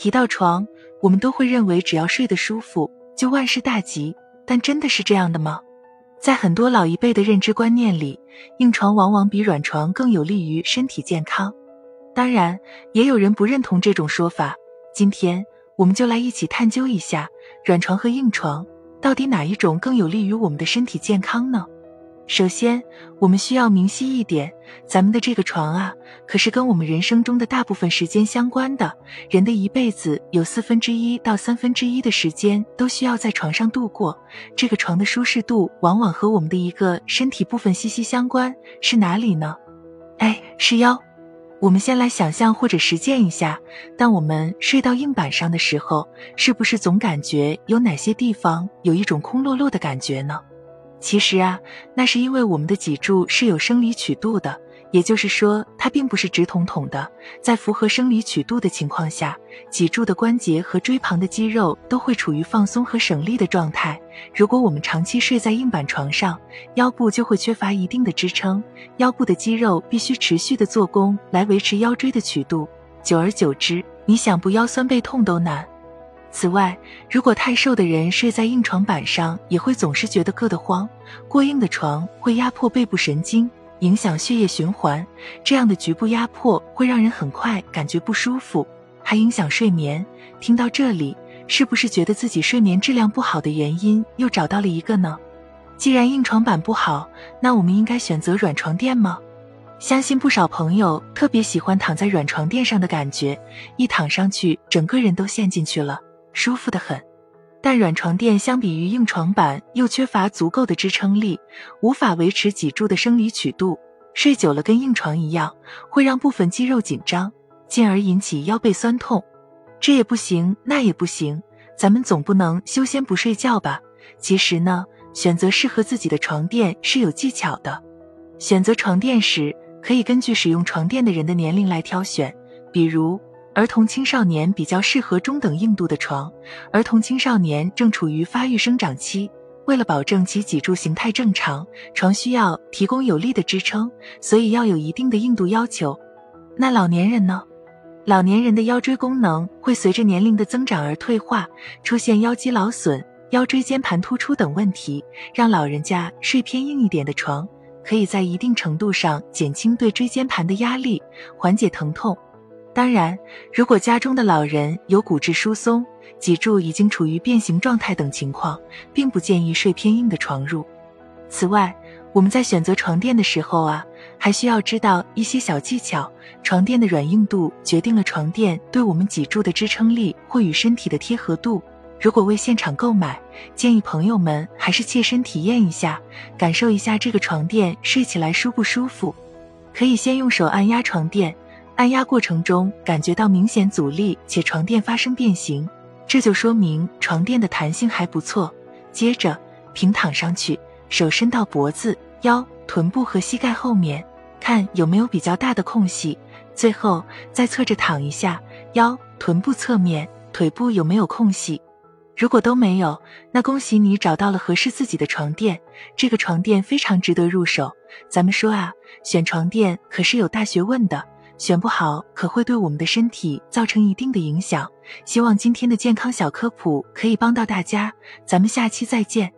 提到床，我们都会认为只要睡得舒服就万事大吉，但真的是这样的吗？在很多老一辈的认知观念里，硬床往往比软床更有利于身体健康。当然，也有人不认同这种说法。今天，我们就来一起探究一下，软床和硬床到底哪一种更有利于我们的身体健康呢？首先，我们需要明晰一点，咱们的这个床啊，可是跟我们人生中的大部分时间相关的。人的一辈子有四分之一到三分之一的时间都需要在床上度过。这个床的舒适度往往和我们的一个身体部分息息相关，是哪里呢？哎，是腰。我们先来想象或者实践一下，当我们睡到硬板上的时候，是不是总感觉有哪些地方有一种空落落的感觉呢？其实啊，那是因为我们的脊柱是有生理曲度的，也就是说，它并不是直筒筒的。在符合生理曲度的情况下，脊柱的关节和椎旁的肌肉都会处于放松和省力的状态。如果我们长期睡在硬板床上，腰部就会缺乏一定的支撑，腰部的肌肉必须持续的做工来维持腰椎的曲度。久而久之，你想不腰酸背痛都难。此外，如果太瘦的人睡在硬床板上，也会总是觉得硌得慌。过硬的床会压迫背部神经，影响血液循环，这样的局部压迫会让人很快感觉不舒服，还影响睡眠。听到这里，是不是觉得自己睡眠质量不好的原因又找到了一个呢？既然硬床板不好，那我们应该选择软床垫吗？相信不少朋友特别喜欢躺在软床垫上的感觉，一躺上去，整个人都陷进去了。舒服的很，但软床垫相比于硬床板又缺乏足够的支撑力，无法维持脊柱的生理曲度，睡久了跟硬床一样，会让部分肌肉紧张，进而引起腰背酸痛。这也不行，那也不行，咱们总不能修仙不睡觉吧？其实呢，选择适合自己的床垫是有技巧的。选择床垫时，可以根据使用床垫的人的年龄来挑选，比如。儿童青少年比较适合中等硬度的床。儿童青少年正处于发育生长期，为了保证其脊柱形态正常，床需要提供有力的支撑，所以要有一定的硬度要求。那老年人呢？老年人的腰椎功能会随着年龄的增长而退化，出现腰肌劳损、腰椎间盘突出等问题，让老人家睡偏硬一点的床，可以在一定程度上减轻对椎间盘的压力，缓解疼痛。当然，如果家中的老人有骨质疏松、脊柱已经处于变形状态等情况，并不建议睡偏硬的床褥。此外，我们在选择床垫的时候啊，还需要知道一些小技巧。床垫的软硬度决定了床垫对我们脊柱的支撑力或与身体的贴合度。如果为现场购买，建议朋友们还是切身体验一下，感受一下这个床垫睡起来舒不舒服。可以先用手按压床垫。按压过程中感觉到明显阻力，且床垫发生变形，这就说明床垫的弹性还不错。接着平躺上去，手伸到脖子、腰、臀部和膝盖后面，看有没有比较大的空隙。最后再侧着躺一下，腰、臀部侧面、腿部有没有空隙？如果都没有，那恭喜你找到了合适自己的床垫。这个床垫非常值得入手。咱们说啊，选床垫可是有大学问的。选不好可会对我们的身体造成一定的影响。希望今天的健康小科普可以帮到大家，咱们下期再见。